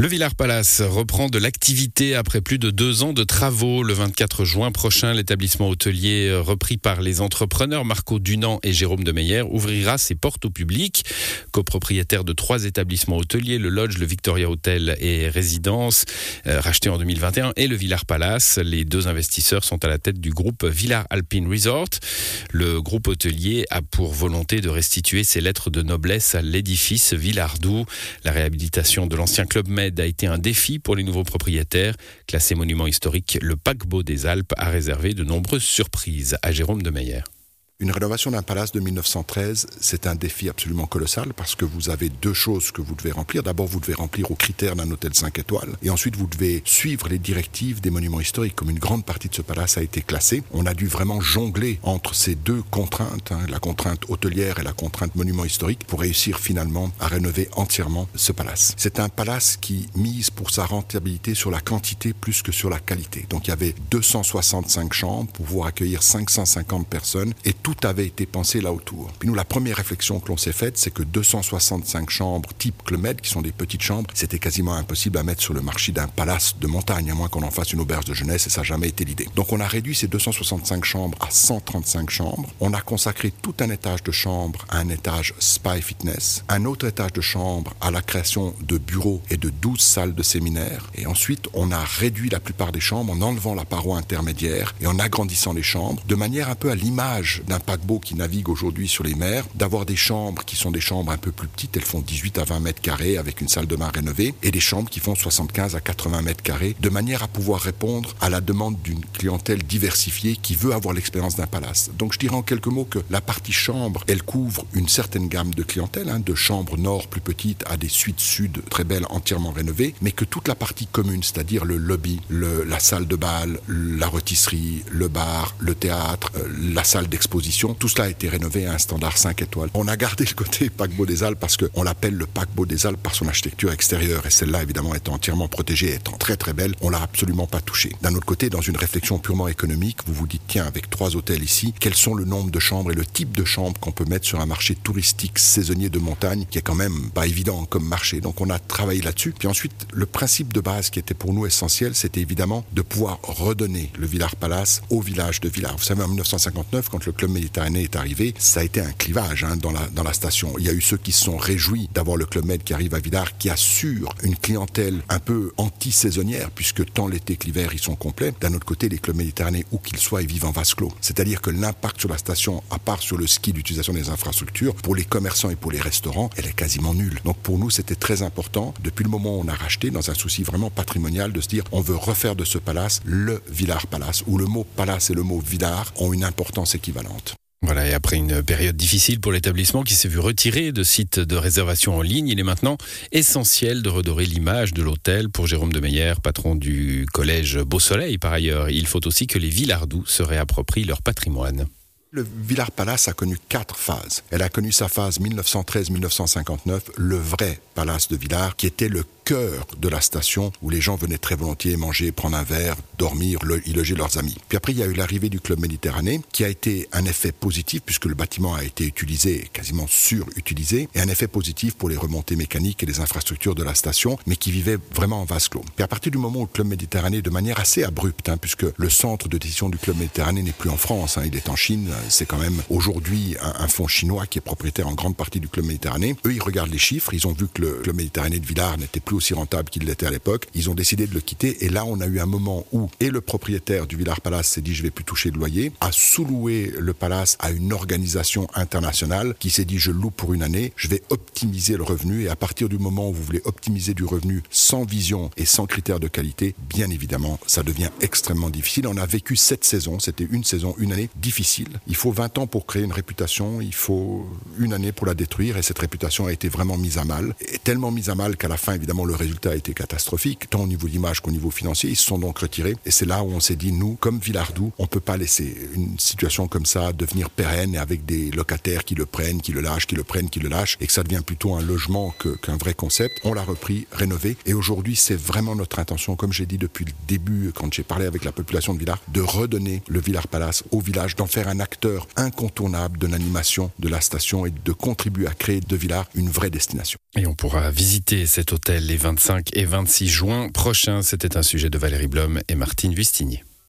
Le Villard Palace reprend de l'activité après plus de deux ans de travaux. Le 24 juin prochain, l'établissement hôtelier euh, repris par les entrepreneurs Marco Dunant et Jérôme de Meyer ouvrira ses portes au public. Copropriétaire de trois établissements hôteliers, le Lodge, le Victoria Hotel et Résidence, euh, racheté en 2021, et le Villard Palace. Les deux investisseurs sont à la tête du groupe Villard Alpine Resort. Le groupe hôtelier a pour volonté de restituer ses lettres de noblesse à l'édifice Villardou. La réhabilitation de l'ancien Club Med a été un défi pour les nouveaux propriétaires. Classé monument historique, le paquebot des Alpes a réservé de nombreuses surprises à Jérôme de Meyer. Une rénovation d'un palace de 1913, c'est un défi absolument colossal parce que vous avez deux choses que vous devez remplir. D'abord, vous devez remplir aux critères d'un hôtel 5 étoiles et ensuite vous devez suivre les directives des monuments historiques. Comme une grande partie de ce palace a été classée, on a dû vraiment jongler entre ces deux contraintes, hein, la contrainte hôtelière et la contrainte monument historique, pour réussir finalement à rénover entièrement ce palace. C'est un palace qui mise pour sa rentabilité sur la quantité plus que sur la qualité. Donc il y avait 265 chambres pour pouvoir accueillir 550 personnes et tout tout avait été pensé là autour. Puis nous, la première réflexion que l'on s'est faite, c'est que 265 chambres type Clemède, qui sont des petites chambres, c'était quasiment impossible à mettre sur le marché d'un palace de montagne, à moins qu'on en fasse une auberge de jeunesse, et ça n'a jamais été l'idée. Donc on a réduit ces 265 chambres à 135 chambres. On a consacré tout un étage de chambres à un étage spa et fitness, un autre étage de chambres à la création de bureaux et de 12 salles de séminaire. Et ensuite, on a réduit la plupart des chambres en enlevant la paroi intermédiaire et en agrandissant les chambres, de manière un peu à l'image d'un paquebot qui navigue aujourd'hui sur les mers, d'avoir des chambres qui sont des chambres un peu plus petites, elles font 18 à 20 mètres carrés avec une salle de bain rénovée, et des chambres qui font 75 à 80 mètres carrés, de manière à pouvoir répondre à la demande d'une clientèle diversifiée qui veut avoir l'expérience d'un palace. Donc je dirais en quelques mots que la partie chambre, elle couvre une certaine gamme de clientèle, hein, de chambres nord plus petites à des suites sud très belles, entièrement rénovées, mais que toute la partie commune, c'est-à-dire le lobby, la salle de bal, la rôtisserie, le bar, le théâtre, euh, la salle d'exposition, tout cela a été rénové à un standard 5 étoiles. On a gardé le côté paquebot des Alpes parce qu'on l'appelle le paquebot des Alpes par son architecture extérieure et celle-là évidemment étant entièrement protégée, étant très très belle, on l'a absolument pas touchée. D'un autre côté, dans une réflexion purement économique, vous vous dites tiens avec trois hôtels ici, quels sont le nombre de chambres et le type de chambres qu'on peut mettre sur un marché touristique saisonnier de montagne qui est quand même pas évident comme marché? Donc on a travaillé là-dessus. Puis ensuite, le principe de base qui était pour nous essentiel, c'était évidemment de pouvoir redonner le Villard Palace au village de Villars. Vous savez, en 1959, quand le club Méditerranée est arrivé, ça a été un clivage hein, dans, la, dans la station. Il y a eu ceux qui se sont réjouis d'avoir le Club Med qui arrive à Villars, qui assure une clientèle un peu anti-saisonnière, puisque tant l'été que l'hiver, ils sont complets. D'un autre côté, les clubs méditerranéens, où qu'ils soient, ils vivent en vase clos. C'est-à-dire que l'impact sur la station, à part sur le ski d'utilisation des infrastructures, pour les commerçants et pour les restaurants, elle est quasiment nulle. Donc pour nous, c'était très important, depuis le moment où on a racheté, dans un souci vraiment patrimonial, de se dire, on veut refaire de ce palace le Villars Palace, où le mot palace et le mot Villars ont une importance équivalente. Voilà, et après une période difficile pour l'établissement qui s'est vu retirer de sites de réservation en ligne, il est maintenant essentiel de redorer l'image de l'hôtel. Pour Jérôme de Meyer, patron du collège Beau Soleil par ailleurs, il faut aussi que les Villardous se réapproprient leur patrimoine. Le Villard Palace a connu quatre phases. Elle a connu sa phase 1913-1959, le vrai palace de Villars, qui était le cœur de la station où les gens venaient très volontiers manger, prendre un verre, dormir, y loger leurs amis. Puis après, il y a eu l'arrivée du Club Méditerranée, qui a été un effet positif puisque le bâtiment a été utilisé, quasiment surutilisé, et un effet positif pour les remontées mécaniques et les infrastructures de la station, mais qui vivait vraiment en vase clos. Puis à partir du moment où le Club Méditerranée, de manière assez abrupte, hein, puisque le centre de décision du Club Méditerranée n'est plus en France, hein, il est en Chine, c'est quand même aujourd'hui un, un, fonds chinois qui est propriétaire en grande partie du Club Méditerranée. Eux, ils regardent les chiffres, ils ont vu que le Club Méditerranée de Villars n'était plus aussi rentable qu'il l'était à l'époque. Ils ont décidé de le quitter et là, on a eu un moment où et le propriétaire du Villars Palace s'est dit je vais plus toucher de loyer, a sous-loué le palace à une organisation internationale qui s'est dit je loue pour une année, je vais optimiser le revenu et à partir du moment où vous voulez optimiser du revenu sans vision et sans critères de qualité, bien évidemment, ça devient extrêmement difficile. On a vécu cette saison, c'était une saison, une année difficile. Il faut 20 ans pour créer une réputation, il faut une année pour la détruire et cette réputation a été vraiment mise à mal. Et tellement mise à mal qu'à la fin, évidemment, le résultat a été catastrophique, tant au niveau d'image qu'au niveau financier. Ils se sont donc retirés. Et c'est là où on s'est dit, nous, comme Villardou, on peut pas laisser une situation comme ça devenir pérenne et avec des locataires qui le prennent, qui le lâchent, qui le prennent, qui le lâchent, et que ça devient plutôt un logement qu'un vrai concept. On l'a repris, rénové. Et aujourd'hui, c'est vraiment notre intention, comme j'ai dit depuis le début, quand j'ai parlé avec la population de Villars, de redonner le Villars Palace au village, d'en faire un acteur incontournable de l'animation de la station et de contribuer à créer de Villars une vraie destination. Et on pourra visiter cet hôtel les 25 et 26 juin prochains. C'était un sujet de Valérie Blom et Martine Vustigny.